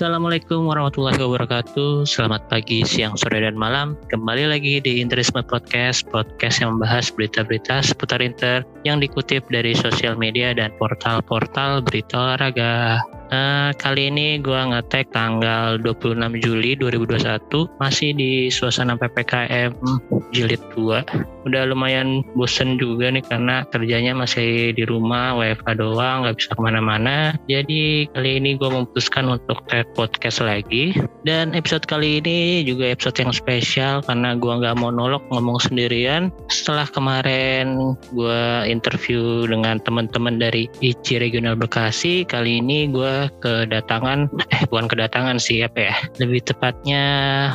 Assalamualaikum warahmatullahi wabarakatuh. Selamat pagi, siang, sore, dan malam. Kembali lagi di Interisme Podcast, podcast yang membahas berita-berita seputar Inter yang dikutip dari sosial media dan portal-portal berita olahraga. Uh, kali ini gue ngetek tanggal 26 Juli 2021 masih di suasana PPKM jilid 2 udah lumayan bosen juga nih karena kerjanya masih di rumah WFH doang nggak bisa ke mana-mana jadi kali ini gue memutuskan untuk tag podcast lagi dan episode kali ini juga episode yang spesial karena gue nggak monolog ngomong sendirian. Setelah kemarin gue interview dengan teman-teman dari ICI Regional Bekasi kali ini gue kedatangan eh bukan kedatangan sih apa ya lebih tepatnya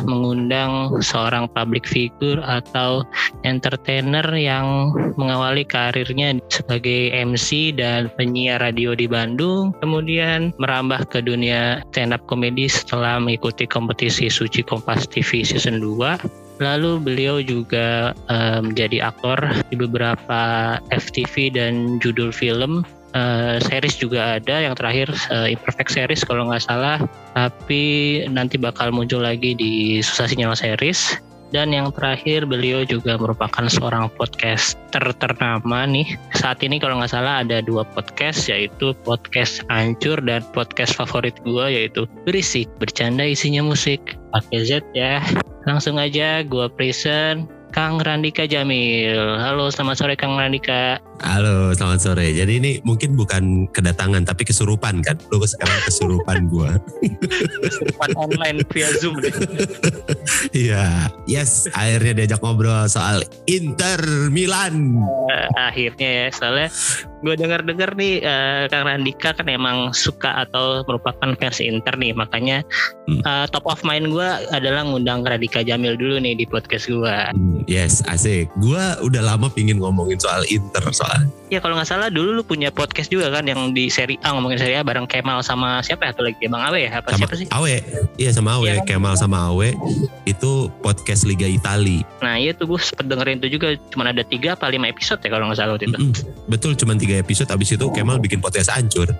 mengundang seorang public figure atau entertainer yang mengawali karirnya sebagai MC dan penyiar radio di Bandung. Kemudian merambah ke dunia stand up comedy setelah mengikuti kompetisi Suci Kompas TV season 2 Lalu beliau juga menjadi um, aktor di beberapa FTV dan judul film. Uh, series juga ada yang terakhir uh, imperfect series kalau nggak salah. Tapi nanti bakal muncul lagi di susah sinyal series. Dan yang terakhir beliau juga merupakan seorang podcaster ternama nih. Saat ini kalau nggak salah ada dua podcast yaitu podcast hancur dan podcast favorit gue yaitu berisik bercanda isinya musik pakai Z ya. Langsung aja gue present Kang Randika Jamil. Halo, selamat sore Kang Randika. Halo, selamat sore. Jadi ini mungkin bukan kedatangan tapi kesurupan kan? Lu sekarang kesurupan gua. kesurupan online via Zoom. Iya, yes, akhirnya diajak ngobrol soal Inter Milan. Uh, akhirnya ya, soalnya gue dengar-dengar nih uh, Kang Randika kan emang suka atau merupakan fans Inter nih, makanya hmm. uh, top of mind gue adalah ngundang Randika Jamil dulu nih di podcast gue. Hmm, yes, asik. Gue udah lama pingin ngomongin soal Inter soal. Ya kalau nggak salah dulu lu punya podcast juga kan yang di seri A ngomongin seri A bareng Kemal sama siapa ya? Atau lagi Bang Awe ya? Apa sama siapa sih? Awe, iya sama Awe, ya, Kemal sama Awe itu podcast Liga Itali. Nah iya tuh gue sempet dengerin itu juga cuma ada tiga apa lima episode ya kalau nggak salah waktu itu. Mm -mm, betul cuma tiga episode abis itu Kemal bikin podcast hancur.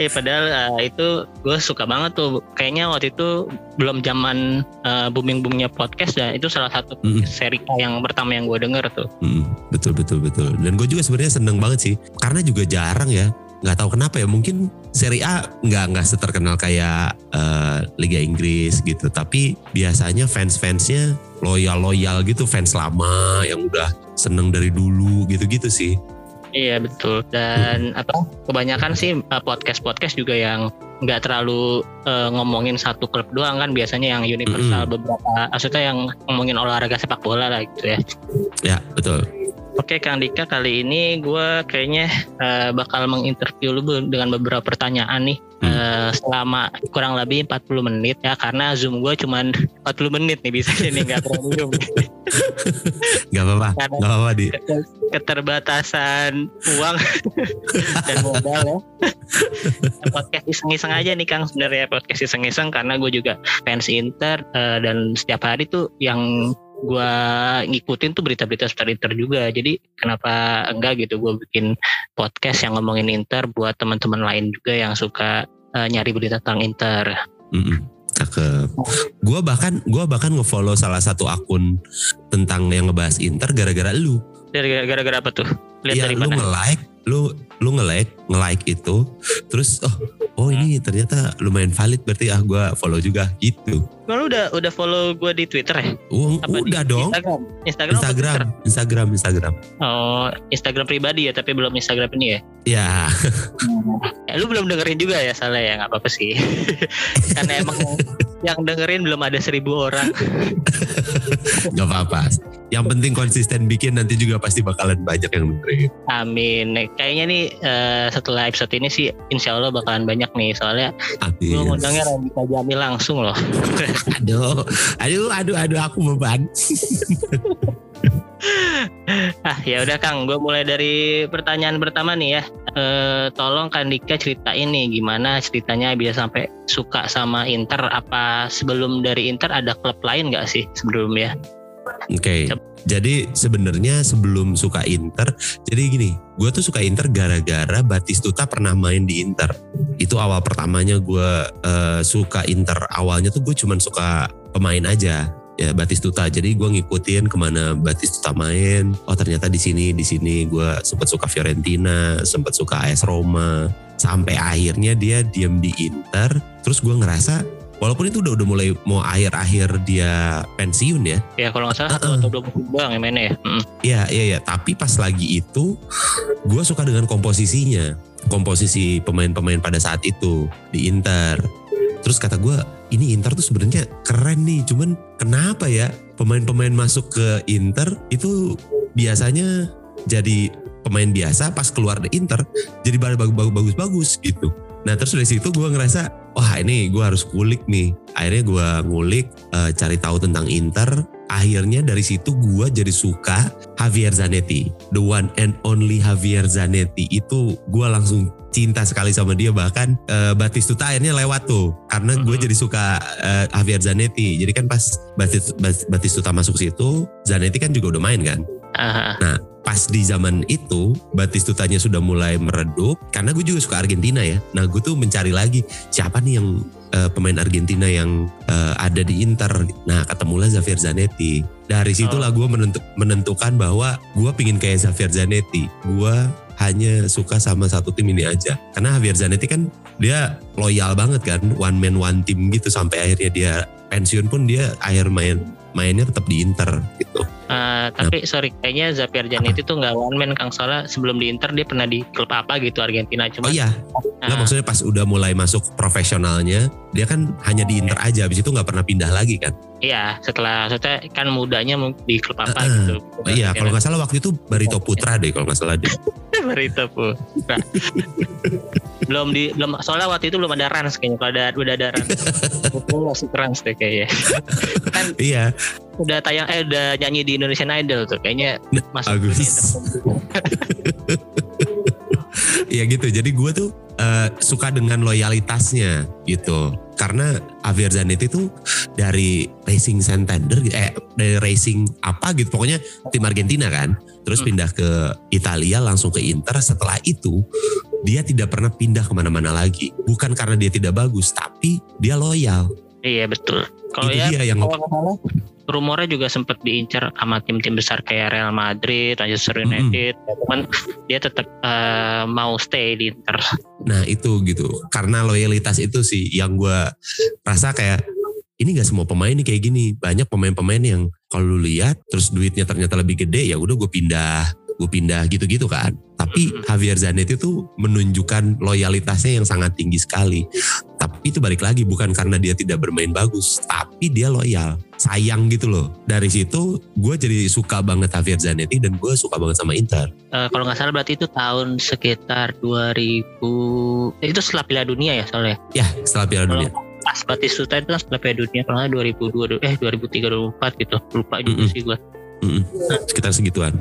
eh padahal uh, itu gue suka banget tuh. Kayaknya waktu itu belum zaman uh, booming boomingnya podcast dan itu salah satu mm. seri yang pertama yang gue denger tuh. Mm, betul betul betul. Dan gue juga sebenarnya seneng banget sih. Karena juga jarang ya. Nggak tahu kenapa ya. Mungkin seri A nggak nggak seterkenal kayak uh, Liga Inggris gitu. Tapi biasanya fans fansnya loyal loyal gitu. Fans lama yang udah seneng dari dulu gitu gitu sih Iya betul dan hmm. apa kebanyakan sih eh, podcast podcast juga yang nggak terlalu uh, ngomongin satu klub doang kan biasanya yang universal hmm. beberapa maksudnya yang ngomongin olahraga sepak bola lah gitu ya. Ya betul. Oke Kang Dika kali ini gue kayaknya uh, bakal menginterview lu dengan beberapa pertanyaan nih hmm. uh, selama kurang lebih 40 menit ya karena zoom gue cuma 40 menit nih bisa nih nggak terlalu zoom. gak apa-apa, gak apa-apa di keterbatasan uang dan modal ya. podcast iseng-iseng aja nih Kang sebenarnya podcast iseng-iseng karena gue juga fans Inter uh, dan setiap hari tuh yang gue ngikutin tuh berita-berita seputar Inter juga. Jadi kenapa enggak gitu gue bikin podcast yang ngomongin Inter buat teman-teman lain juga yang suka uh, nyari berita tentang Inter. Mm -mm. Cakep. Gue bahkan gue bahkan ngefollow salah satu akun tentang yang ngebahas Inter gara-gara lu. Dari gara-gara apa tuh? Lihat ya, dari lu nge-like, lu lu nge-like, nge-like itu, terus oh oh ini ternyata lumayan valid berarti ah gue follow juga gitu. Lu udah udah follow gue di Twitter ya? Uh, udah di dong. Instagram. Instagram Instagram, Instagram, Instagram. Oh, Instagram pribadi ya, tapi belum Instagram ini ya? Ya. ya lu belum dengerin juga ya, salah ya, nggak apa-apa sih. Karena emang yang dengerin belum ada seribu orang. Gak apa-apa. Yang penting konsisten bikin nanti juga pasti bakalan banyak yang dengerin. Amin. Kayaknya nih uh, setelah episode ini sih insya Allah bakalan banyak nih soalnya gue ngundangnya Randika Jamil langsung loh. aduh, aduh, aduh, aduh aku beban. ah ya udah Kang, gue mulai dari pertanyaan pertama nih ya. E, tolong Kang Dika ceritain nih gimana ceritanya bisa sampai suka sama Inter. Apa sebelum dari Inter ada klub lain gak sih sebelumnya? Oke. Jadi sebenarnya sebelum suka Inter, jadi gini, gue tuh suka Inter gara-gara Batistuta pernah main di Inter. Itu awal pertamanya gue uh, suka Inter. Awalnya tuh gue cuman suka pemain aja ya Batistuta. Jadi gue ngikutin ke mana Batistuta main. Oh ternyata di sini di sini gue sempat suka Fiorentina, sempat suka AS Roma. Sampai akhirnya dia diem di Inter. Terus gue ngerasa Walaupun itu udah udah mulai mau akhir-akhir dia pensiun ya. Ya kalau nggak salah uh -uh. atau dua doang ya mainnya ya. Iya iya iya. Tapi pas lagi itu, gue suka dengan komposisinya, komposisi pemain-pemain pada saat itu di Inter. Terus kata gue, ini Inter tuh sebenarnya keren nih. Cuman kenapa ya pemain-pemain masuk ke Inter itu biasanya jadi pemain biasa pas keluar dari Inter jadi bagus-bagus gitu. Nah terus dari situ gue ngerasa wah ini gue harus kulik nih. Akhirnya gue ngulik, uh, cari tahu tentang Inter. Akhirnya dari situ gue jadi suka Javier Zanetti. The one and only Javier Zanetti. Itu gue langsung cinta sekali sama dia. Bahkan uh, Batistuta akhirnya lewat tuh. Karena gue jadi suka uh, Javier Zanetti. Jadi kan pas Batistuta masuk situ, Zanetti kan juga udah main kan. Uh-huh. Nah pas di zaman itu Batistutanya sudah mulai meredup karena gue juga suka Argentina ya. Nah gue tuh mencari lagi siapa nih yang uh, pemain Argentina yang uh, ada di Inter. Nah ketemulah Xavier Zanetti. Dari situlah gue menentu, menentukan bahwa gue pingin kayak Xavier Zanetti. Gue hanya suka sama satu tim ini aja. Karena Javier Zanetti kan dia loyal banget kan, one man one team gitu sampai akhirnya dia pensiun pun dia akhir main mainnya tetap di Inter gitu. Uh, tapi nah. sorry kayaknya Zapier Zanetti itu nggak one man Kang soalnya sebelum di Inter dia pernah di klub apa gitu Argentina cuma Oh iya. Uh, maksudnya pas udah mulai masuk profesionalnya dia kan hanya di Inter aja habis itu nggak pernah pindah lagi kan. Iya, setelah maksudnya kan mudanya di klub apa uh, gitu. Uh, iya, kalau nggak salah waktu itu Barito Putra deh kalau nggak salah deh. Barito Putra. belum di belum soalnya waktu itu belum ada Rans kayaknya kalau ada udah ada Rans. masih Rans deh kayaknya. kan Iya udah tayang eh udah nyanyi di Indonesian Idol tuh kayaknya masuk Agus. ya gitu jadi gue tuh uh, suka dengan loyalitasnya gitu. Karena Javier Zanetti itu dari Racing Santander eh dari Racing apa gitu. Pokoknya tim Argentina kan. Terus hmm. pindah ke Italia langsung ke Inter. Setelah itu dia tidak pernah pindah ke mana-mana lagi. Bukan karena dia tidak bagus tapi dia loyal. Iya betul. Kalau ya dia yang rumornya juga sempat diincar sama tim-tim besar kayak Real Madrid, Manchester United, hmm. cuman dia tetap uh, mau stay di Inter. Nah itu gitu, karena loyalitas itu sih yang gue rasa kayak ini gak semua pemain nih kayak gini. Banyak pemain-pemain yang kalau lu lihat terus duitnya ternyata lebih gede ya udah gue pindah gue pindah gitu-gitu kan. Tapi Javier Zanetti itu menunjukkan loyalitasnya yang sangat tinggi sekali. Tapi itu balik lagi bukan karena dia tidak bermain bagus, tapi dia loyal, sayang gitu loh. Dari situ gue jadi suka banget Javier Zanetti dan gue suka banget sama Inter. Uh, kalau nggak salah berarti itu tahun sekitar 2000 itu setelah Piala Dunia ya soalnya. Ya setelah Piala Dunia. Pas Batistuta itu kan setelah Piala Dunia kalau nggak 2002 eh 2003 2004 gitu lupa juga mm -hmm. sih gue. Mm -hmm. Sekitar segituan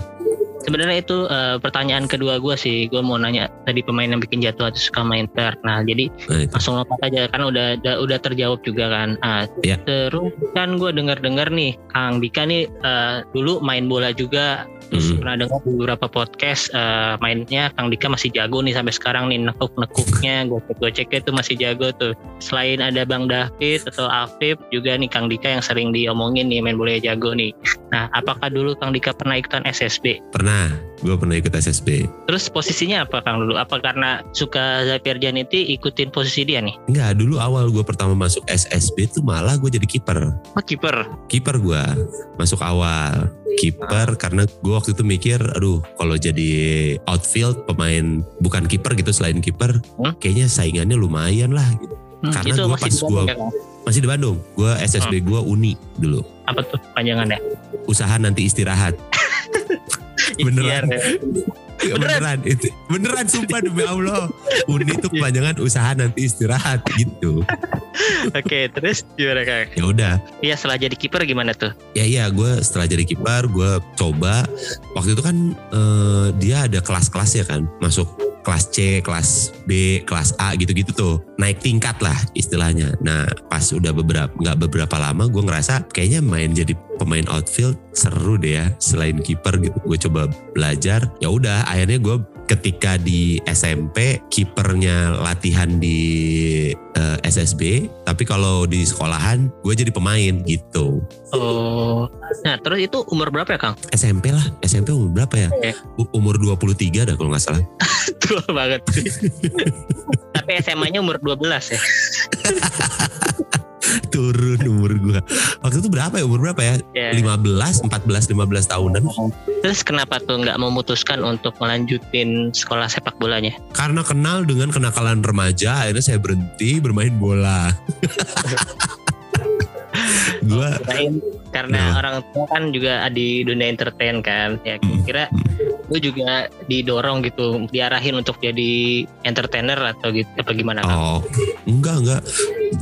sebenarnya itu uh, pertanyaan kedua gue sih gue mau nanya tadi pemain yang bikin jatuh hati suka main Inter nah jadi nah, langsung lompat aja kan udah udah, udah terjawab juga kan uh, ya. terus kan gue dengar dengar nih Kang Dika nih uh, dulu main bola juga Terus hmm. pernah dengar beberapa podcast uh, mainnya Kang Dika masih jago nih sampai sekarang nih nekuk-nekuknya gue gue cek itu masih jago tuh. Selain ada Bang David atau Afif juga nih Kang Dika yang sering diomongin nih main bola jago nih. Nah, apakah dulu Kang Dika pernah ikutan SSB? Pernah, gue pernah ikut SSB. Terus posisinya apa Kang dulu? Apa karena suka Zapier Janiti ikutin posisi dia nih? Enggak, dulu awal gue pertama masuk SSB tuh malah gue jadi kiper. Oh, kiper. Kiper gue masuk awal kiper karena gue waktu itu mikir aduh kalau jadi outfield pemain bukan kiper gitu selain kiper hmm? kayaknya saingannya lumayan lah gitu. Hmm, karena gue pas gue ya, masih di Bandung gue SSB hmm. gue Uni dulu apa tuh panjangannya usaha nanti istirahat beneran ya. beneran itu beneran sumpah demi Allah Uni itu kepanjangan usaha nanti istirahat gitu Oke, terus gimana kak? Ya udah. Iya setelah jadi kiper gimana tuh? Ya iya, gue setelah jadi kiper gue coba. Waktu itu kan uh, dia ada kelas-kelas ya kan, masuk kelas C, kelas B, kelas A gitu-gitu tuh. Naik tingkat lah istilahnya. Nah pas udah beberapa nggak beberapa lama gue ngerasa kayaknya main jadi pemain outfield seru deh ya selain kiper gitu. Gue coba belajar. Ya udah akhirnya gue ketika di SMP kipernya latihan di uh, eh, SSB tapi kalau di sekolahan gue jadi pemain gitu oh nah terus itu umur berapa ya Kang SMP lah SMP umur berapa ya okay. umur 23 dah kalau nggak salah tua banget tapi SMA-nya umur 12 ya. Turun umur gue waktu itu berapa ya? Umur berapa ya? Yeah. 15 14 15 tahunan. Terus kenapa tuh nggak memutuskan untuk melanjutin sekolah sepak bolanya? Karena kenal dengan kenakalan remaja akhirnya saya berhenti bermain bola gua karena nah. orang tua kan juga di dunia entertain kan ya kira gue juga didorong gitu diarahin untuk jadi entertainer atau gitu apa gimana kan? Oh enggak enggak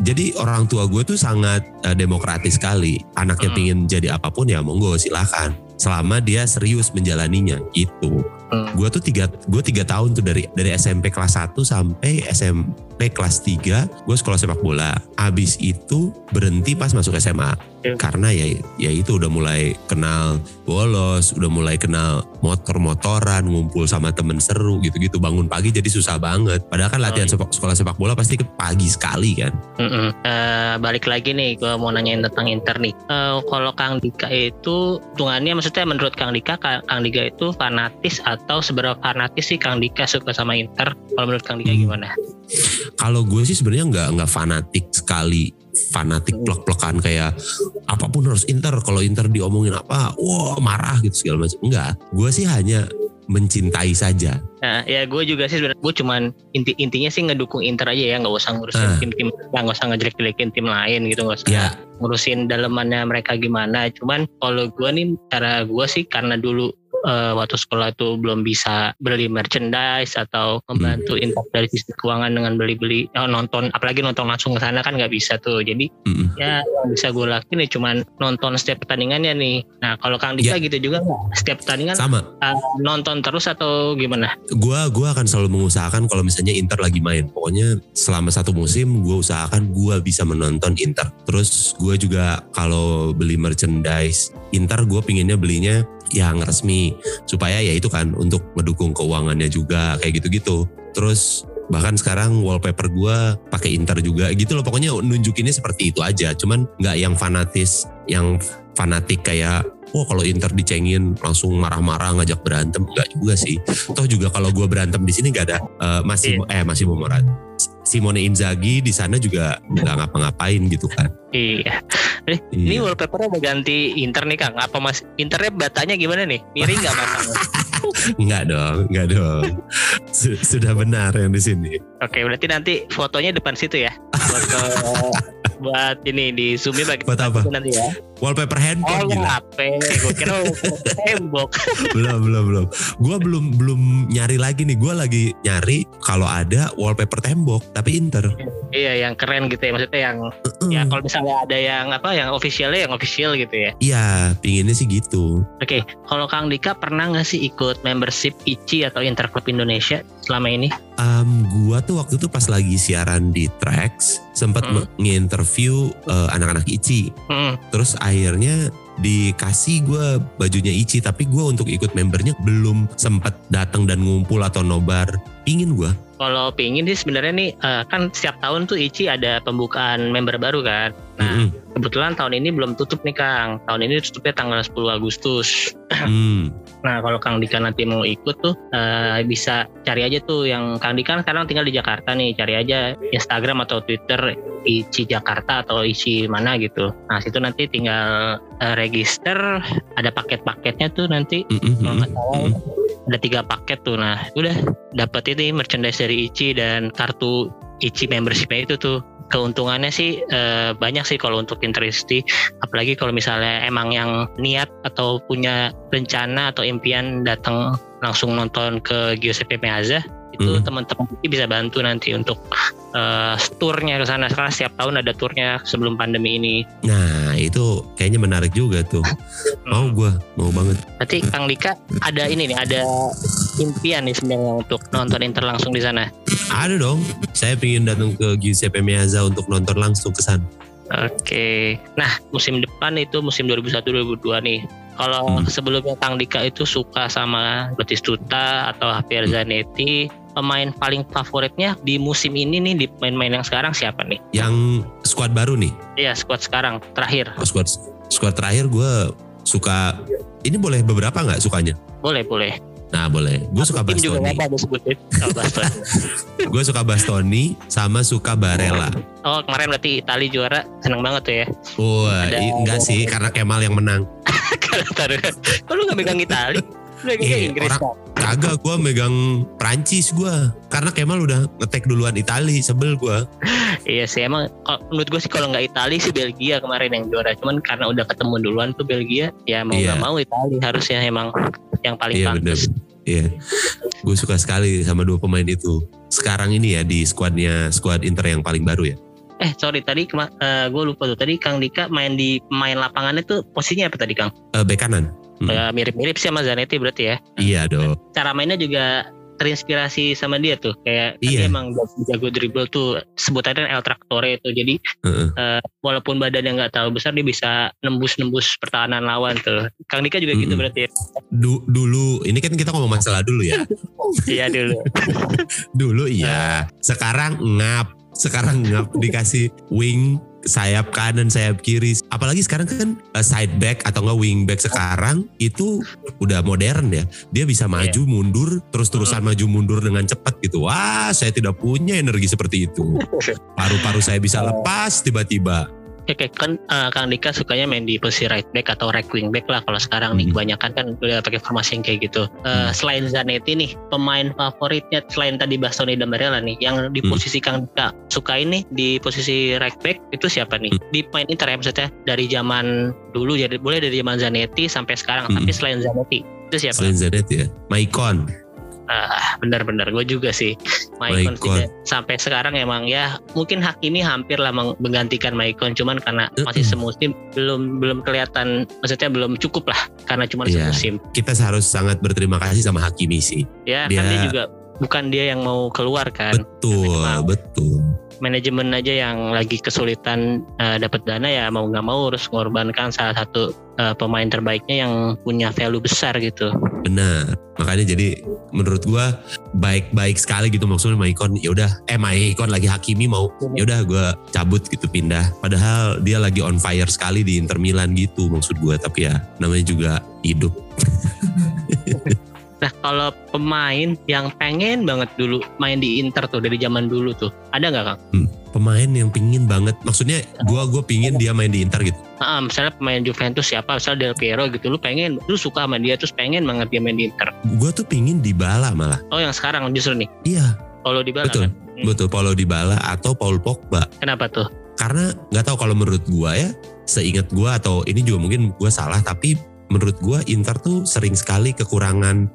jadi orang tua gue tuh sangat uh, demokratis sekali anaknya hmm. pingin jadi apa pun ya monggo silahkan selama dia serius menjalaninya gitu hmm. gue tuh tiga gue tiga tahun tuh dari dari SMP kelas 1 sampai SMP kelas 3 gue sekolah sepak bola abis itu berhenti pas masuk SMA karena ya ya itu udah mulai kenal bolos, udah mulai kenal motor-motoran, ngumpul sama temen seru gitu-gitu. Bangun pagi jadi susah banget. Padahal kan latihan oh, iya. sekolah sepak bola pasti ke pagi sekali kan. Mm -mm. Uh, balik lagi nih, gue mau nanyain tentang Inter nih. Uh, kalau Kang Dika itu, tungannya maksudnya menurut Kang Dika, Kang Dika itu fanatis atau seberapa fanatis sih Kang Dika suka sama Inter? Kalau menurut Kang Dika hmm. gimana? Kalau gue sih sebenarnya nggak nggak fanatik sekali fanatik plek-plekan kayak apa pun harus Inter kalau Inter diomongin apa wah marah gitu segala macam enggak gue sih hanya mencintai saja. Nah, ya gue juga sih sebenarnya gue cuman inti intinya sih ngedukung Inter aja ya nggak usah ngurusin nah. tim-tim nggak usah ngejelek-jelekin tim lain gitu nggak usah ya. ngurusin dalemannya mereka gimana. Cuman kalau gue nih cara gue sih karena dulu uh, waktu sekolah itu belum bisa beli merchandise atau membantu hmm. impact dari sisi keuangan dengan beli-beli oh, nonton apalagi nonton langsung ke sana kan nggak bisa tuh jadi hmm. ya yang bisa gue lakuin ya cuman nonton setiap pertandingannya nih nah kalau Kang Dika ya. gitu juga setiap pertandingan sama uh, nonton terus atau gimana? Gua gua akan selalu mengusahakan kalau misalnya Inter lagi main pokoknya selama satu musim gue usahakan gue bisa menonton Inter terus gue juga kalau beli merchandise Inter gue pinginnya belinya yang resmi supaya ya itu kan untuk mendukung keuangannya juga kayak gitu-gitu. Terus bahkan sekarang wallpaper gue pakai Inter juga gitu loh. Pokoknya nunjukinnya seperti itu aja. Cuman nggak yang fanatis yang fanatik kayak oh kalau Inter dicengin langsung marah-marah ngajak berantem. Enggak juga sih. Toh juga kalau gue berantem di sini nggak ada uh, masih yeah. eh masih mau Simone Inzaghi di sana juga nggak ngapa-ngapain gitu kan. Iya. Eh, iya. Ini wallpapernya mau ganti Inter nih Kang. Apa mas Internya batanya gimana nih? Miring nggak mas? Enggak dong, enggak dong. Sudah benar yang di sini. Oke, berarti nanti fotonya depan situ ya. Foto buat ini di zoom pakai buat apa? nanti ya. Wallpaper handphone oh, gila. HP gue kira tembok. Belum belum belum. Gue belum belum nyari lagi nih. Gue lagi nyari kalau ada wallpaper tembok tapi inter. Iya yang keren gitu ya. Maksudnya yang uh-uh. ya kalau misalnya ada yang apa yang officialnya yang official gitu ya. Iya pinginnya sih gitu. Oke okay. kalau Kang Dika pernah nggak sih ikut membership ICI atau Interclub Indonesia selama ini? Um, gua tuh waktu itu pas lagi siaran di Trax sempat hmm. Nginterview uh, anak-anak ICI. Hmm. Terus akhirnya dikasih gue bajunya Ici tapi gue untuk ikut membernya belum sempat datang dan ngumpul atau nobar pingin gue kalau pingin sih sebenarnya nih uh, kan setiap tahun tuh Ici ada pembukaan member baru kan. Nah mm -hmm. Kebetulan tahun ini belum tutup nih Kang. Tahun ini tutupnya tanggal 10 Agustus. Mm. nah kalau Kang Dika nanti mau ikut tuh uh, bisa cari aja tuh yang Kang Dika kan sekarang tinggal di Jakarta nih. Cari aja Instagram atau Twitter Ici Jakarta atau Ici mana gitu. Nah situ nanti tinggal uh, register ada paket-paketnya tuh nanti. Mm -hmm. Mm -hmm ada tiga paket tuh nah udah dapat ini merchandise dari Ichi dan kartu Ichi membershipnya itu tuh keuntungannya sih e, banyak sih kalau untuk Interisti apalagi kalau misalnya emang yang niat atau punya rencana atau impian datang langsung nonton ke Giuseppe Meazza itu hmm. teman-teman bisa bantu nanti untuk uh, turnya ke sana karena setiap tahun ada turnya sebelum pandemi ini. Nah itu kayaknya menarik juga tuh. mau gue mau banget. Berarti Kang Dika ada ini nih ada impian nih sebenarnya untuk nonton Inter langsung di sana? Ada dong. Saya ingin datang ke Giuseppe Meazza untuk nonton langsung ke sana. Oke. Nah, musim depan itu musim 2001-2002 nih. Kalau Hmm. sebelumnya Kang Dika itu suka sama Batistuta atau Javier Zanetti, pemain paling favoritnya di musim ini nih di pemain-pemain yang sekarang siapa nih? Yang squad baru nih. Iya, squad sekarang terakhir. Oh, squad squad terakhir gue suka. Ini boleh beberapa nggak sukanya? Boleh, boleh. Nah boleh. Gue suka Bastoni. Gue suka Bastoni sama suka Barella. oh, kemarin berarti Itali juara, seneng banget tuh ya. Wah, Ada- enggak sih karena Kemal yang menang. Kalau lu nggak megang Itali? Iya, Inggris orang-? Kagak gue megang Prancis gue. Karena Kemal udah ngetek duluan Itali, sebel gue. Iya sih emang menurut gue sih kalau nggak Italia sih Belgia kemarin yang juara cuman karena udah ketemu duluan tuh Belgia ya mau Iya. nggak mau Italia harusnya emang yang paling Iya pantas. Iya. Gue suka sekali sama dua pemain itu. Sekarang ini ya di skuadnya skuad Inter yang paling baru ya. Eh sorry tadi gue lupa tuh tadi Kang Dika main di main lapangannya tuh posisinya apa tadi Kang? Eh bek kanan. Hmm. Ya, mirip-mirip sih sama Zanetti berarti ya. Iya dong. Cara mainnya juga terinspirasi sama dia tuh kayak Iya. dia emang jago, dribble tuh sebutannya El Traktore itu jadi Heeh. eh, walaupun badannya nggak terlalu besar dia bisa nembus-nembus pertahanan lawan tuh Kang Dika juga gitu berarti ya? Du- dulu ini kan kita ngomong masalah dulu ya. iya dulu Dulu iya. Sekarang ngap. Sekarang ngap dikasih wing sayap kanan, sayap kiri. Apalagi sekarang kan eh, side back atau enggak wing back sekarang itu udah modern ya. Dia bisa maju mundur terus-terusan maju mundur dengan cepat gitu. Wah, saya tidak punya energi seperti itu. Paru-paru saya bisa lepas tiba-tiba. Oke, kan eh, Kang Dika sukanya main di posisi right back atau right wing back lah kalau sekarang nih Hmm. kebanyakan kan udah pakai formasi yang kayak gitu. Eh, Hmm. Selain Zanetti nih, pemain favoritnya selain tadi Bastoni dan Barella nih, yang di Hmm. posisi Kang Dika suka ini di posisi right back itu siapa nih? Hmm. Di pemain Inter ya maksudnya dari zaman dulu jadi boleh dari zaman Zanetti sampai sekarang. Hmm. Tapi selain Zanetti itu siapa? Selain Zanet ya. Maicon. Ah, benar-benar gue juga sih. Maicon sampai sekarang emang ya mungkin Hakimi hampir lah meng- menggantikan Maicon cuman karena masih Mm-mm. semusim belum belum kelihatan maksudnya belum cukup lah karena cuma Iya. semusim. Kita harus sangat berterima kasih sama Hakimi sih. Ya Dia- kan dia juga bukan dia yang mau keluar kan. Betul, betul. Manajemen aja yang lagi kesulitan eh, dapat dana ya mau nggak mau harus mengorbankan salah satu eh, pemain terbaiknya yang punya value besar gitu. Benar. Makanya jadi menurut gua baik-baik sekali gitu maksudnya Maicon ya udah eh Maicon lagi Hakimi mau ya udah gua cabut gitu pindah. Padahal dia lagi on fire sekali di Inter Milan gitu maksud gua tapi ya namanya juga hidup. Nah kalau pemain yang pengen banget dulu main di Inter tuh dari zaman dulu tuh ada nggak kang? Pemain yang pingin banget maksudnya gua gua pingin dia main di Inter gitu. Ah, misalnya pemain Juventus siapa, misalnya Del Piero gitu, lu pengen, lu suka sama dia terus pengen banget dia main di Inter. Gua tuh pingin di Bala malah. Oh yang sekarang justru nih, Iya, kalau di Bala betul. kan? Hmm, Betul Paulo Dybala atau Paul Pogba. Kenapa tuh? karena nggak tahu kalau menurut gua ya seingat gua atau ini juga mungkin gua salah tapi menurut gua Inter tuh sering sekali kekurangan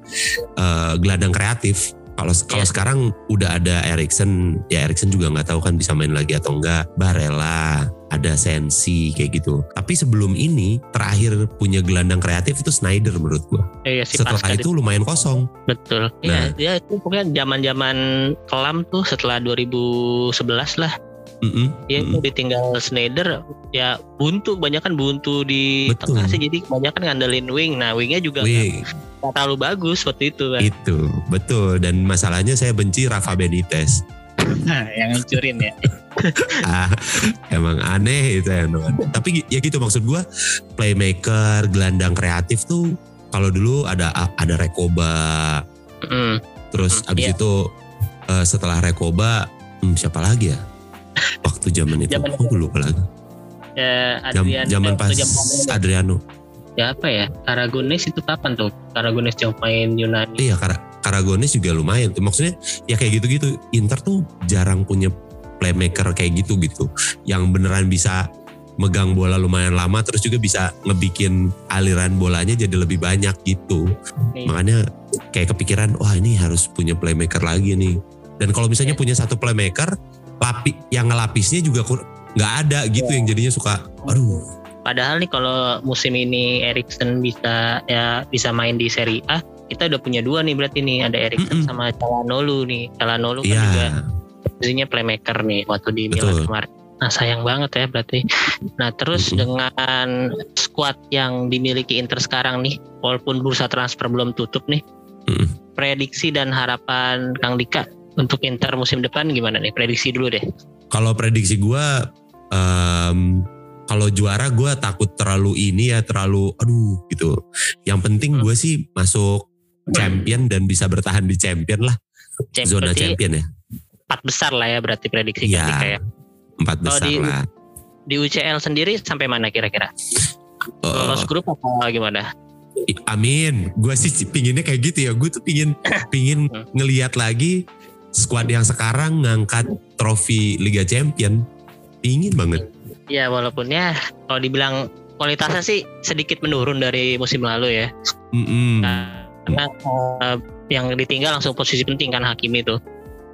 eh, gelandang kreatif kalau kalau Iya. sekarang udah ada Erikson ya Erikson juga nggak tahu kan bisa main lagi atau enggak Barella ada Sensi kayak gitu tapi sebelum ini terakhir punya gelandang kreatif itu Snyder menurut gua Eh, ya, si setelah Pascal itu lumayan kosong betul. Nah. Iya, dia itu pokoknya zaman-zaman kelam tuh setelah 2011 lah. Mm-mm, Dia mm-mm. itu ditinggal Schneider ya buntu, banyak kan buntu di Betul. tengah sih jadi kebanyakan ngandelin wing. Nah, wingnya juga Wih, nggak terlalu bagus waktu itu kan. itu betul dan masalahnya saya benci Rafa Benitez Nah, yang ngancurin ya. ah, emang aneh itu emang. Tapi ya gitu maksud gua playmaker, gelandang kreatif tuh kalau dulu ada ada Rekoba, Mm. terus Hmm, abis iya. itu eh, setelah Rekoba hmm, siapa lagi ya? Waktu zaman itu, Zaman oh, gue lupa lagi. Ya, Jam, Adrian, zaman pas Adriano. ya apa ya Aragones itu kapan tuh Aragones yang main Yunani Iya, Kar Karagonis juga lumayan. tuh. Maksudnya ya kayak gitu-gitu. Inter tuh jarang punya playmaker kayak gitu gitu. Yang beneran bisa megang bola lumayan lama terus juga bisa ngebikin aliran bolanya jadi lebih banyak gitu. Iya. Makanya kayak kepikiran wah ini harus punya playmaker lagi nih. Dan kalau misalnya punya satu playmaker, lapi yang ngelapisnya juga kur- nggak ada gitu yang jadinya suka aduh Padahal nih kalau musim ini Erikson bisa ya bisa main di Serie A kita udah punya dua nih berarti nih ada Erikson Mm-mm. sama Calhanoglu nih. Calhanoglu kan Iya, juga posisinya playmaker nih waktu di Milan Betul. kemarin. Nah sayang banget ya berarti. Nah terus Mm-mm. dengan squad yang dimiliki Inter sekarang nih, walaupun bursa transfer belum tutup nih, Mm-mm. prediksi dan harapan Kang Dika untuk Inter musim depan gimana nih? Prediksi dulu deh. kalau prediksi gue em, kalau juara gue takut terlalu ini ya terlalu aduh gitu yang penting gue sih masuk champion dan bisa bertahan di champion lah Cem- zona champion ya empat besar lah ya berarti prediksi Dika ya. empat besar di- lah Di UCL sendiri sampai mana kira-kira? Eh, Lolos grup apa gimana? amin gue sih pinginnya kayak gitu ya gue tuh pingin pingin Hmm. ngelihat lagi squad yang sekarang ngangkat trofi Liga Champion pingin banget Ya walaupun ya kalau dibilang kualitasnya sih sedikit menurun dari musim lalu ya. Mm-mm. Karena eh, yang ditinggal langsung posisi penting kan Hakimi itu.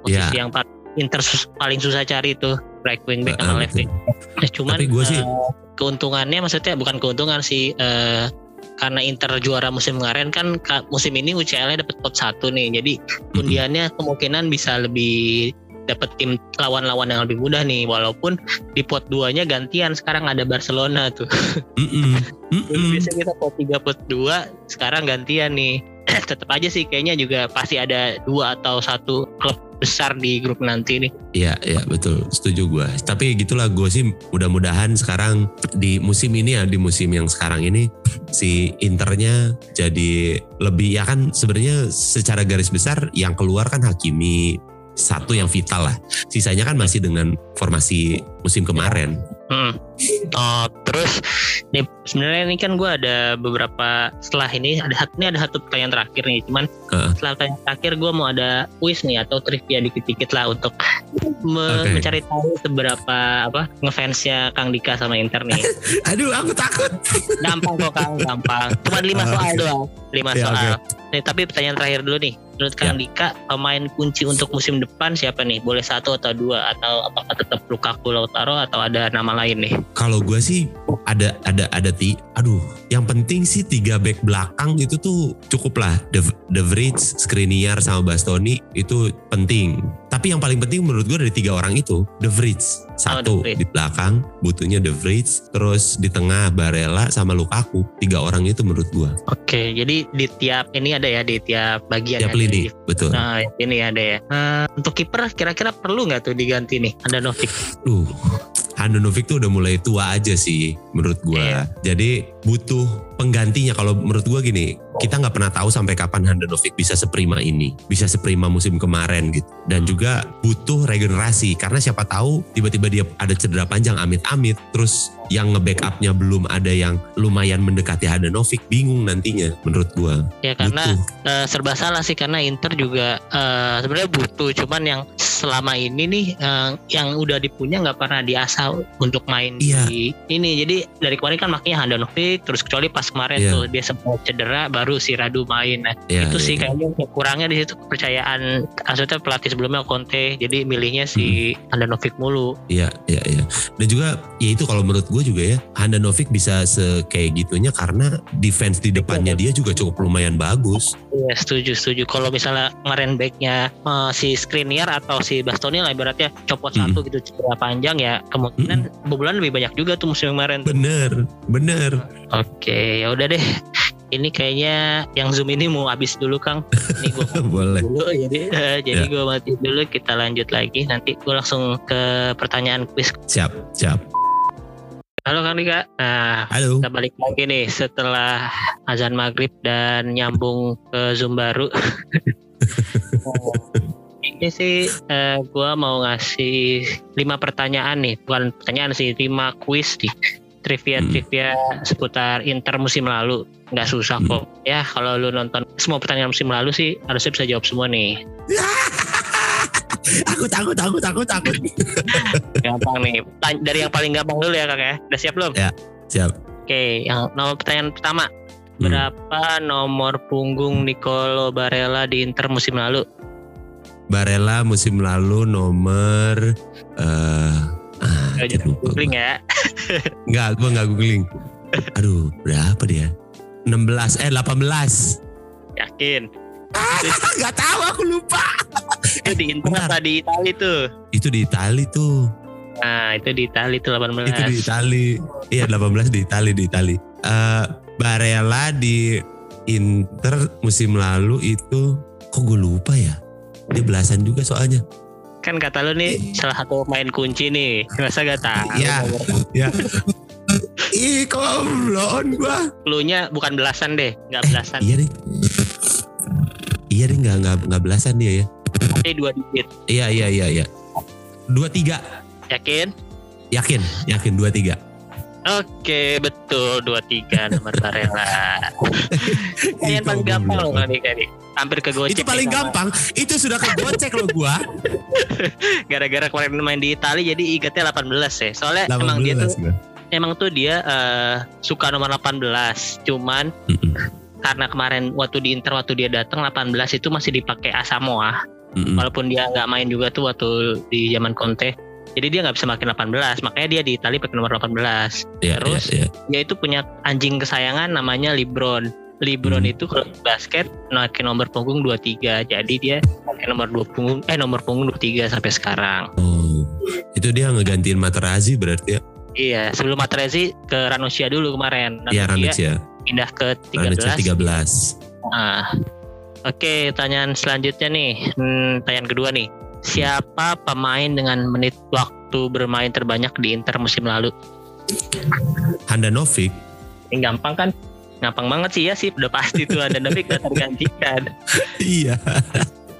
Posisi Iya. yang paling Inter paling susah cari itu right wing back sama left betul. wing. Nah, cuman Tapi gua sih- eh, keuntungannya maksudnya bukan keuntungan sih eh, karena Inter juara musim kemarin kan ka- musim ini UCL-nya dapat pot satu nih. Jadi undiannya kemungkinan bisa lebih dapat tim lawan-lawan yang lebih mudah nih walaupun di pot 2-nya gantian sekarang ada Barcelona tuh. Mm-mm. Dulu Mm-mm. biasanya kita pot 3 pot 2 sekarang gantian nih. Tetap aja sih kayaknya juga pasti ada dua atau satu klub besar di grup nanti nih. Iya, iya betul, setuju gue. Tapi gitulah gue sih mudah-mudahan sekarang di musim ini ya, di musim yang sekarang ini si Internya jadi lebih ya kan sebenarnya secara garis besar yang keluar kan Hakimi satu yang vital lah. Sisanya kan masih dengan formasi musim kemarin. Hmm. Oh, terus nih sebenarnya ini kan gue ada beberapa setelah ini ada ini ada satu pertanyaan terakhir nih cuman Heeh. setelah pertanyaan terakhir gue mau ada quiz nih atau trivia dikit-dikit lah untuk me- Oke. mencari tahu seberapa apa ngefansnya Kang Dika sama Inter nih Aduh, aku takut. gampang kok Kang gampang cuma lima Ah, soal doang lima Ya, soal oke. nih tapi pertanyaan terakhir dulu nih menurut Kang Dika pemain kunci untuk musim depan siapa nih boleh satu atau dua atau apakah tetap Lukaku Lautaro atau ada nama lain nih Kalau gue sih ada ada ada ti, aduh, yang penting sih tiga back belakang itu tuh cukup lah. De, De Vrij, Skriniar sama Bastoni itu penting. Tapi yang paling penting menurut gue dari tiga orang itu De Vrij satu Vrij. di belakang butuhnya De Vrij, terus di tengah Barella sama Lukaku. Tiga orang itu menurut gue. Oke, jadi di tiap ini ada ya di tiap bagian Tiap ada lini, betul. Nah, ini ada ya. Eh, untuk kiper kira-kira perlu nggak tuh diganti nih? Ada Novik. Duh, Handanovic tuh udah mulai tua aja sih menurut gua. Iya. Jadi butuh penggantinya. Kalau menurut gua gini, kita nggak pernah tahu sampai kapan Handanovic bisa seprima ini, bisa seprima musim kemarin gitu. Dan juga butuh regenerasi karena siapa tahu tiba-tiba dia ada cedera panjang amit-amit, terus yang nge-backupnya belum ada yang lumayan mendekati Handanovic, bingung nantinya menurut gua. Ya karena eh, serba salah sih karena Inter juga eh, sebenarnya butuh, cuman yang selama ini nih eh, yang udah dipunya nggak pernah diasah untuk main Iya. di ini. Jadi dari kemarin kan makanya Handanovic, terus kecuali pas kemarin Iya. tuh dia sempat cedera, baru si Radu main. Nah, Ya, itu ya, sih ya. kayaknya kurangnya di situ kepercayaan maksudnya pelatih sebelumnya Conte jadi milihnya si Hmm. Handanovic mulu Iya, iya, iya. Dan juga ya itu kalau menurut gue juga ya, Handanovic bisa se kayak gitunya karena defense di depannya dia juga cukup lumayan bagus. Iya setuju setuju kalau misalnya kemarin backnya eh, si Skriniar atau si Bastoni lah ibaratnya copot Hmm. satu gitu cedera panjang ya kemungkinan bobolan lebih banyak juga tuh musim kemarin. Bener, bener. Oke ya udah deh ini kayaknya yang zoom ini mau habis dulu Kang ini gue Boleh. dulu jadi eh, jadi Ya. gue mati dulu kita lanjut lagi nanti gue langsung ke pertanyaan quiz Siap, siap. halo Kang Dika nah Halo. kita balik lagi nih setelah azan maghrib dan nyambung ke zoom baru. Ini sih eh, gua mau ngasih lima pertanyaan nih, bukan pertanyaan sih, lima quiz nih. Trivia trivia seputar Inter musim lalu nggak susah Hmm. kok ya kalau lu nonton semua pertanyaan musim lalu sih harusnya bisa jawab semua nih Takut, takut, takut, takut, takut. gampang nih dari yang paling gampang dulu ya kak ya udah siap belum Ya. Siap. oke yang nomor pertanyaan pertama Hmm. berapa nomor punggung Nicolo Barella di Inter musim lalu Barella musim lalu nomor Gak anjir, lupa googling gua. ya. Enggak, gua enggak googling. Aduh, berapa dia? 16 eh 18. Yakin? Gak tahu aku lupa. Itu di Inter bentar. apa di Itali tuh? Itu di Itali tuh. Nah, itu di Itali tuh 18. Itu di Itali. Iya 18 di Itali di Itali. Eh Barella di Inter musim lalu itu kok gue lupa ya. Dia belasan juga soalnya. Kan kata lu nih salah satu main kunci nih. Masa gak tahu? Iya. Ya. Ih kok belum gua. Cluenya bukan belasan deh, nggak belasan. Iya deh. Iya deh nggak nggak nggak belasan dia ya. Tapi dua digit. Iya iya iya iya. Dua tiga. Yakin? Yakin yakin dua tiga. Oke, betul 23 nomor Barella. Kalian Ih, paling gampang loh kali kali. Hampir ke gocek. Itu paling nih sama- gampang. Itu sudah kegocek loh gua. Gara-gara kemarin main di Itali jadi ingatnya 18 ya. Soalnya emang dia tuh 18 gua. emang tuh dia eh, suka nomor 18. Cuman Mm-mm. karena kemarin waktu di Inter waktu dia datang 18 itu masih dipakai Asamoah. Mm-mm. Walaupun dia nggak main juga tuh waktu di zaman Conte. Jadi dia nggak bisa makin 18, makanya dia di Itali pakai nomor 18. Iya, Terus? iya, iya. Dia itu punya anjing kesayangan namanya Lebron. Lebron Hmm. itu kalau basket pakai nomor punggung 23. Jadi dia pakai nomor 2 punggung eh nomor punggung 23 sampai sekarang. Oh, itu dia ngegantiin Materazzi berarti ya? Iya, sebelum Matrezi ke Ranocchia dulu kemarin. Iya, Ranocchia pindah ke 13. Ranich 13. Nah, Oke, pertanyaan selanjutnya nih. Hmm, pertanyaan kedua nih. Siapa pemain dengan menit waktu bermain terbanyak di Inter musim lalu? Handanovic. Ini gampang kan? Gampang banget sih ya sih, udah pasti tuh Handanovic udah tergantikan. iya.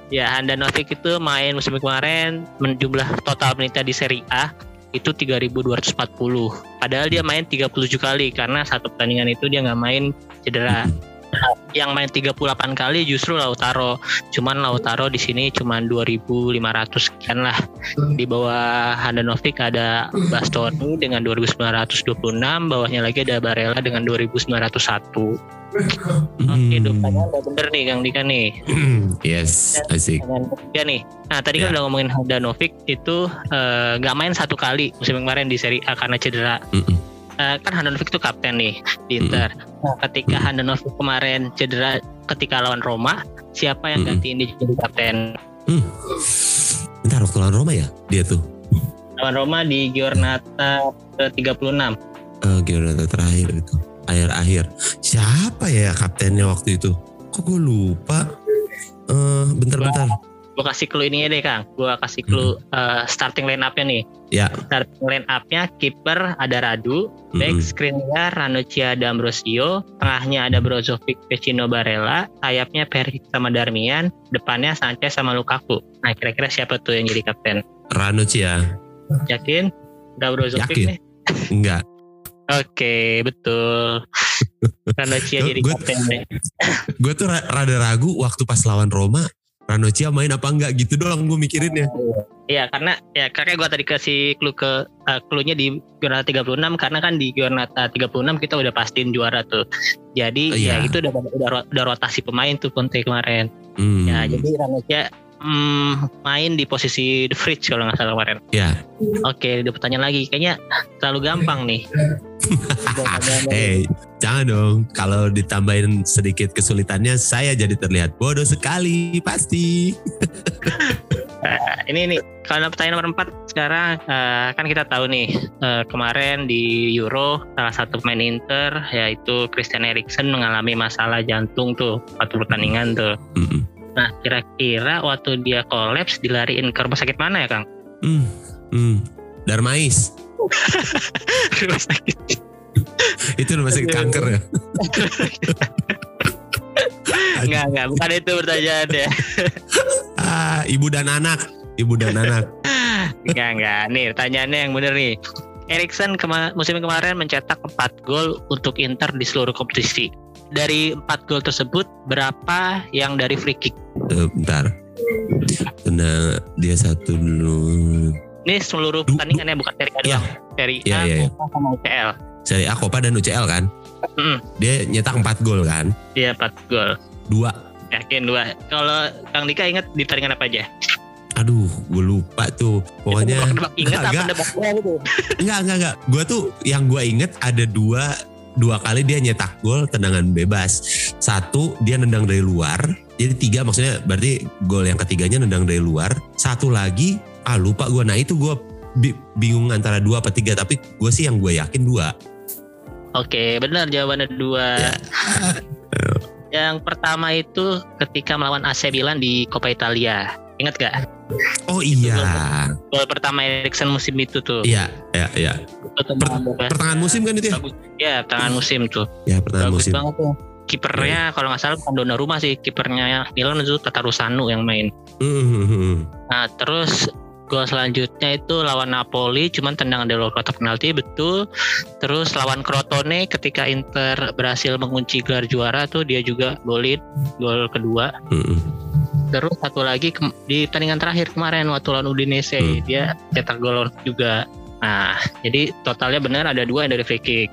Ya, Handanovic itu main musim kemarin menjumlah total menitnya di Serie A itu 3.240. Padahal dia main 37 kali karena satu pertandingan itu dia nggak main cedera. Yang main 38 kali justru Lautaro. Cuman Lautaro di sini cuman 2.500 sekian lah. Di bawah Handanovic ada Bastoni dengan 2.926, bawahnya lagi ada Barella dengan 2.901. Oke, itu pertanyaan udah bener nih Kang Dika nih. yes, asik. Ketiga nih. Nah tadi kan Ya. udah ngomongin Handanovic itu eh, nggak main satu kali musim kemarin di Serie A karena cedera. Mm-mm. Eh, kan Handanovic itu kapten nih di Inter. Nah, ketika Handanovic kemarin cedera ketika lawan Roma, siapa yang Mm-mm. gantiin dia jadi kapten? Bentar waktu lawan Roma ya dia tuh. Lawan Roma di Giornata ke 36. Eh Giornata terakhir itu. Akhir-akhir. Siapa ya kaptennya waktu itu? Kok gue lupa? Eh bentar-bentar. Gue kasih clue ini ya deh Kang. Gue kasih clue eh, starting line up-nya nih. Ya. Starting line up-nya kiper ada Radu, back Mm-mm. screennya Ranocchia D'Ambrosio, tengahnya ada Brozovic, Vecino Barella, sayapnya Perisic sama Darmian, depannya Sanchez sama Lukaku. Nah kira-kira siapa tuh yang jadi kapten? Ranocchi ya? Yakin? Udah Brozovic Yakin. nih? Enggak. Oke, betul. Ranocchia jadi Gua- kapten nih. Gue tuh ra- rada ragu waktu pas lawan Roma. Ranocchia main apa enggak gitu doang gue mikirinnya. Iya, karena ya kakek gua tadi kasih clue ke uh, clue-nya di Giornata 36 karena kan di Giornata 36 kita udah pastiin juara tuh. Jadi Iya. ya itu udah, udah udah rotasi pemain tuh Conte kemarin. Hmm. Ya, jadi Ranocchia hmm, main di posisi the fridge kalau nggak salah kemarin. Ya. Oke, ada pertanyaan lagi. Kayaknya terlalu gampang nih. Eh, jangan dong. Kalau ditambahin sedikit kesulitannya, saya jadi terlihat bodoh sekali pasti. Nah, ini nih, kalau pertanyaan nomor 4 sekarang eh, kan kita tahu nih eh, kemarin di Euro salah satu pemain Inter yaitu Christian Eriksen mengalami masalah jantung tuh waktu pertandingan tuh. Nah, kira-kira waktu dia kolaps dilariin ke rumah sakit mana ya, Kang? Hmm. Hmm. Darmais. rumah sakit. Itu rumah sakit kanker ya. Enggak, enggak, bukan itu pertanyaannya. Ah, ibu dan anak. Ibu dan anak. Enggak, enggak. Nih, pertanyaannya yang bener nih. Erikson kema- musim kemarin mencetak 4 gol untuk Inter di seluruh kompetisi. Dari 4 gol tersebut, berapa yang dari free kick? Eh, bentar. Benar, dia satu dulu. Ini seluruh pertandingannya bukan Serie A Iya. doang. Serie Iya, A, iya, iya. Copa, sama UCL. Seri A, Copa dan UCL kan. Mm, Dia nyetak 4 gol kan. Iya, 4 gol. Dua. Yakin dua. Kalau Kang Dika inget di pertandingan apa aja? Aduh, gue lupa tuh. Pokoknya nebak inget apa Enggak. nebak bola gitu? Enggak, enggak, enggak. Gue tuh yang gue inget ada dua dua kali dia nyetak gol tendangan bebas. Satu dia nendang dari luar. Jadi tiga maksudnya berarti gol yang ketiganya nendang dari luar. Satu lagi ah lupa gue. Nah itu gue bi- bingung antara dua apa tiga. Tapi gue sih yang gue yakin dua. Oke, benar jawabannya dua. Ya. Yang pertama itu ketika melawan AC Milan di Coppa Italia. Ingat gak? Oh iya, Gol pertama Erikson musim itu tuh. iya, iya, iya. Tendangan bebas. Pertengahan musim kan itu ya? Bagus. Ya, pertengahan musim tuh. Ya pertengahan Bagus musim. banget tuh. Kipernya kalau nggak salah bukan Donnarumma sih, kipernya Milan itu Tatarusanu yang main. Hmm, Nah, terus gol selanjutnya itu lawan Napoli, cuman tendangan dari luar kotak penalti betul. Terus lawan Crotone ketika Inter berhasil mengunci gelar juara tuh dia juga golin gol kedua. hmm. Terus satu lagi ke- di pertandingan terakhir kemarin waktu lawan Udinese Hmm. dia cetak gol juga. Nah, jadi totalnya benar ada dua yang dari free kick.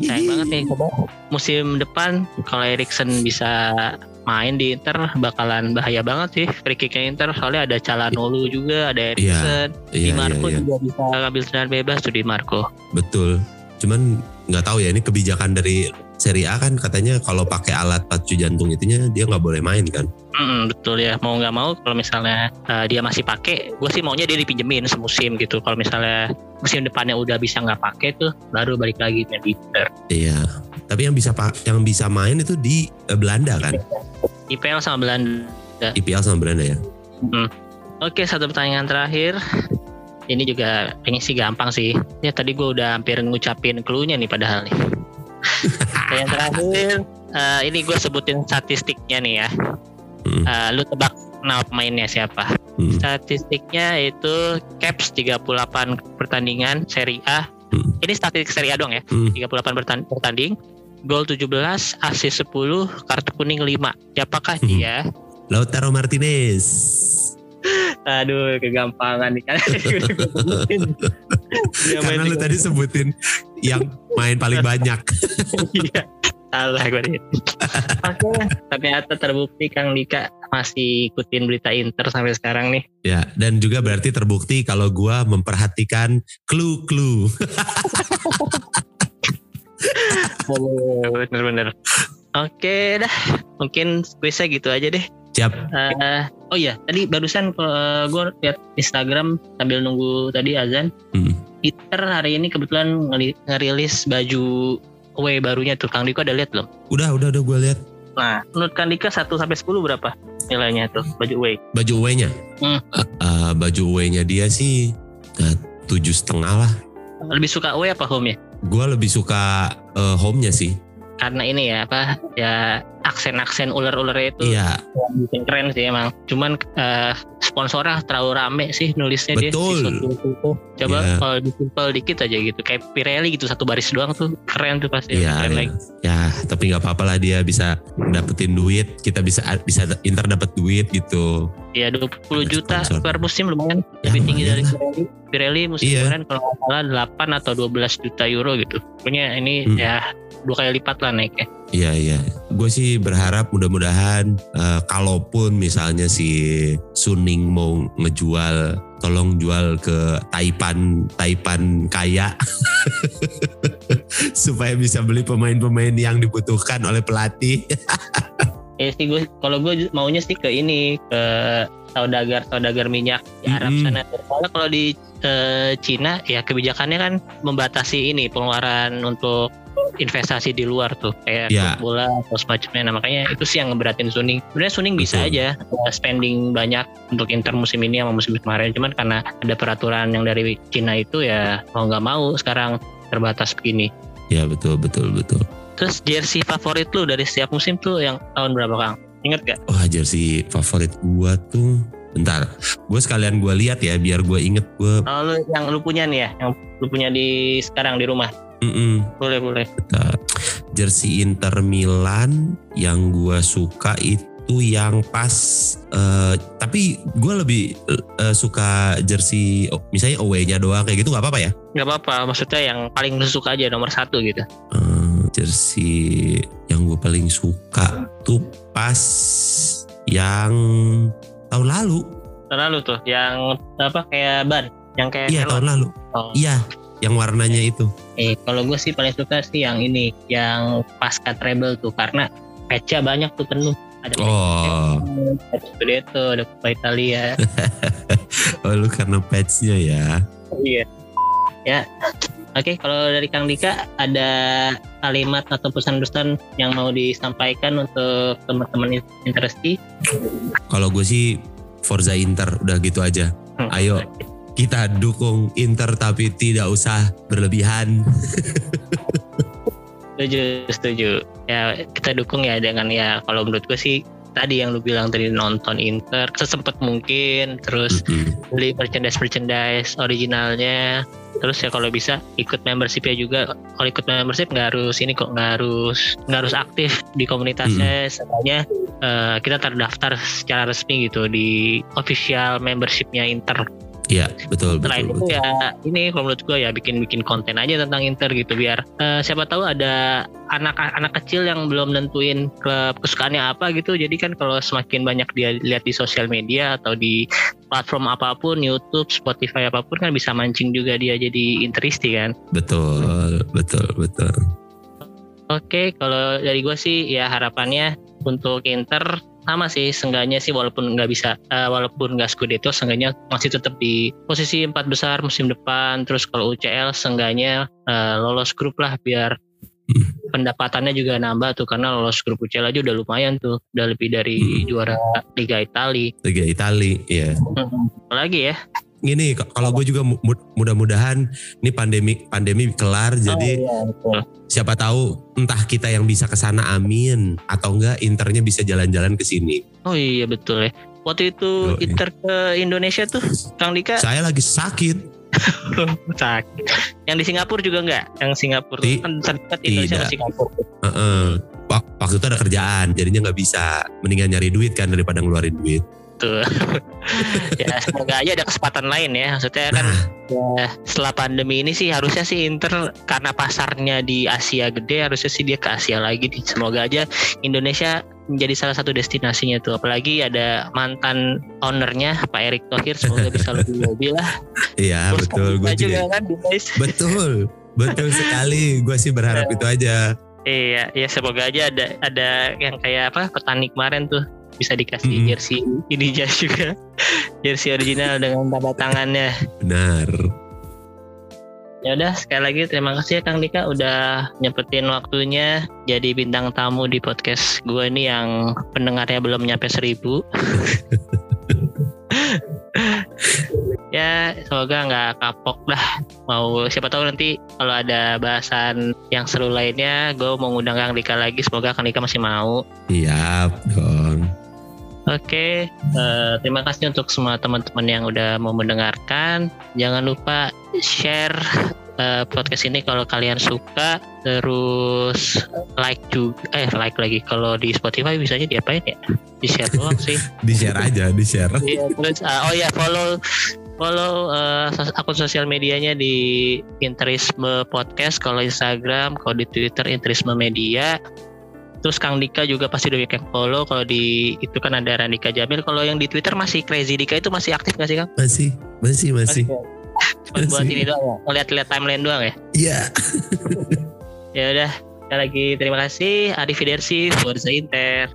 Sayang banget nih musim depan kalau Erikson bisa main di Inter bakalan bahaya banget sih free kicknya Inter soalnya ada Calhanoglu juga ada Erikson Di Iya, iya, Marco iya. juga bisa ngambil tendangan bebas tuh di Marco Betul. Cuman nggak tahu ya ini kebijakan dari Serie A kan katanya kalau pakai alat pacu jantung itunya dia nggak boleh main kan. Mm, betul ya mau nggak mau kalau misalnya uh, dia masih pakai gue sih maunya dia dipinjemin semusim gitu kalau misalnya musim depannya udah bisa nggak pakai tuh baru balik lagi di Inter Iya. Tapi yang bisa yang bisa main itu di eh, Belanda kan. IPL sama Belanda IPL sama Belanda ya. Oke, satu pertanyaan terakhir. Ini juga ini sih gampang sih. Ya tadi gue udah hampir ngucapin clue-nya nih padahal nih. Yang terakhir, eh, ini gue sebutin statistiknya nih ya. Hmm. Eh, lu tebak nama pemainnya siapa? Hmm. Statistiknya itu caps 38 pertandingan Serie A. Hmm. Ini statistik Serie A dong ya. Hmm. 38 bertan- bertanding. Gol 17, assist 10, kartu kuning 5. Siapakah Hmm. dia? Lautaro Martinez. Aduh, kegampangan nih kan. Karena lu tadi sebutin yang main paling banyak. Iya. Salah gue nih. Oke, ternyata terbukti Kang Dika masih ikutin berita Inter sampai sekarang nih. Ya, dan juga berarti terbukti kalau gua memperhatikan clue-clue. Bener-bener. Oke dah, mungkin kuisnya gitu aja deh. Siap. Eh, oh iya, tadi barusan gue lihat Instagram sambil nunggu tadi azan. Hmm. Inter hari ini kebetulan ngerilis baju away barunya tuh. Kang Dika ada lihat belum? Udah, udah, udah gue lihat Nah, menurut Kang Dika 1 sampai 10 berapa nilainya tuh baju away? baju away-nya. Hmm. Eh, eh, baju away-nya dia sih tujuh setengah lah. Lebih suka away apa home ya? Gue lebih suka eh, home-nya sih. Karena ini ya apa ya aksen-aksen ular-ularnya itu Iya, bikin keren sih emang. Cuman eh, sponsornya terlalu rame sih nulisnya Betul. dia. itu. Coba Iya. kalau simple dikit aja gitu. Kayak Pirelli gitu satu baris doang tuh keren tuh pasti. iya. keren iya. lagi. Ya, tapi nggak apa-apa lah dia bisa dapetin duit. Kita bisa bisa Inter dapat duit gitu. Ya 20 Ada juta sponsor. per musim lumayan. Ya, lebih tinggi dari. Pirelli. Pirelli musim Iya. kemarin kalau nggak salah 8 atau 12 juta euro gitu. Pokoknya ini Hmm. ya dua kali lipat lah naiknya. Iya iya, gue sih berharap mudah-mudahan eh, kalaupun misalnya si Suning mau ngejual, tolong jual ke Taipan Taipan kaya supaya bisa beli pemain-pemain yang dibutuhkan oleh pelatih. Ya sih gue kalau gue maunya sih ke ini ke saudagar saudagar minyak di Arab Mm-mm. sana. Soalnya kalau di eh, Cina ya kebijakannya kan membatasi ini pengeluaran untuk investasi di luar tuh kayak Ya. bola atau semacamnya. Nah makanya itu sih yang ngeberatin Suning. Sebenarnya Suning bisa Betul. aja eh, spending banyak untuk Inter musim ini sama musim kemarin. Cuman karena ada peraturan yang dari Cina itu ya mau nggak mau sekarang terbatas begini. ya betul betul betul. Terus jersey favorit lu dari setiap musim tuh yang tahun berapa Kang? Ingat gak? Wah jersey favorit gua tuh, bentar, gue sekalian gue lihat ya biar gue inget gue. Oh, lu yang lu punya nih ya, yang lu punya di sekarang di rumah. Boleh, boleh. Bentar. Jersey Inter Milan yang gue suka itu yang pas eh, tapi gue lebih eh, suka jersey oh, misalnya away-nya doang kayak gitu nggak apa-apa ya Gak apa-apa, maksudnya yang paling lu suka aja nomor satu gitu. Eh, jersey yang gue paling suka tuh pas yang tahun lalu Terlalu tuh, yang apa kayak ban, yang kayak iya tahun lalu Oh, iya yang warnanya itu. Eh, kalau gue sih paling suka sih yang ini, yang pasca treble tuh karena patch banyak tuh penuh. Ada Oh, patch Scudetto, ada Coppa Italia. oh lu karena patch-nya ya. Iya. Ya. Oke, kalau dari Kang Dika ada kalimat atau pesan-pesan yang mau disampaikan untuk teman-teman interesti? Kalau gue sih Forza Inter udah gitu aja. Hmm. Ayo kita dukung Inter tapi tidak usah berlebihan. Setuju, setuju. Ya kita dukung ya dengan ya kalau menurut gue sih tadi yang lu bilang tadi nonton Inter sesempet mungkin terus Mm-mm. beli merchandise merchandise originalnya terus ya kalau bisa ikut membershipnya juga. Kalau ikut membership nggak harus ini kok nggak harus nggak harus aktif di komunitasnya. Sebenarnya eh, kita terdaftar secara resmi gitu di official membershipnya Inter Iya betul selain betul. itu betul. ya ini kalau menurut gue ya bikin bikin konten aja tentang Inter gitu biar eh, siapa tahu ada anak-anak kecil yang belum nentuin klub kesukaannya apa gitu jadi kan kalau semakin banyak dia lihat di sosial media atau di platform apa pun YouTube Spotify apa pun kan bisa mancing juga dia jadi interisti kan Betul betul betul. Oke, kalau dari gue sih ya harapannya untuk Inter sama sih, seenggaknya sih walaupun nggak bisa, eh, walaupun nggak Scudetto, seenggaknya masih tetap di posisi empat besar musim depan. Terus kalau UCL, seenggaknya eh, lolos grup lah biar Hmm. pendapatannya juga nambah tuh karena lolos grup UCL aja udah lumayan tuh, udah lebih dari Hmm. juara Liga Italia. Liga Itali ya. Apalagi ya? Gini kalau gue juga mu- mu- mudah-mudahan ini pandemi pandemi kelar jadi Oh, iya, betul. siapa tahu entah kita yang bisa ke sana amin atau enggak Internya bisa jalan-jalan ke sini. Oh iya betul ya. Waktu itu Yoi. Inter ke Indonesia tuh, Kang Dika Saya lagi sakit. sakit. Yang di Singapura juga enggak? Yang Singapura Ti- kan terdekat Indonesia tidak. sama Singapura. Heeh. Wak- Waktu itu ada kerjaan, jadinya nggak bisa. Mendingan nyari duit kan daripada ngeluarin duit. Tuh. ya semoga aja ada kesempatan lain ya. Maksudnya kan Nah, ya, setelah pandemi ini sih harusnya sih Inter karena pasarnya di Asia gede harusnya sih dia ke Asia lagi nih. Semoga aja Indonesia menjadi salah satu destinasinya tuh. Apalagi ada mantan ownernya Pak Erick Thohir semoga bisa lebih lebih lah. iya betul. Gue Dika juga. kan. Betul, betul sekali. Gue sih berharap itu aja. Iya, ya semoga aja ada ada yang kayak apa petani kemarin tuh bisa dikasih Mm-mm. jersey juga jersey original dengan tanda tangannya. Benar. Ya udah sekali lagi terima kasih ya Kang Dika udah nyempetin waktunya jadi bintang tamu di podcast gue ini yang pendengarnya belum nyampe seribu. ya semoga nggak kapok dah mau siapa tahu nanti kalau ada bahasan yang seru lainnya gue mau ngundang Kang Dika lagi semoga Kang Dika masih mau Iya dong. Oke, eh, terima kasih untuk semua teman-teman yang udah mau mendengarkan. Jangan lupa share eh, podcast ini kalau kalian suka. Terus like juga, eh like lagi. Kalau di Spotify bisanya diapain ya? Di share doang sih. Di share aja, di share. Iya, terus ah, oh ya follow follow sos- akun sosial medianya di Interisme Podcast kalau Instagram, kalau di Twitter Interisme Media. Terus Kang Dika juga pasti udah yang follow. Kalau di itu kan ada Randika Jamil. Kalau yang di Twitter masih Crazy Dika itu masih aktif nggak sih Kang? Masih, masih, masih. Cuma buat Masih. ini doang ya. Ngeliat-liat timeline doang ya. Iya. Ya udah. Sekali lagi terima kasih. Arif Fidersi, Forza Inter.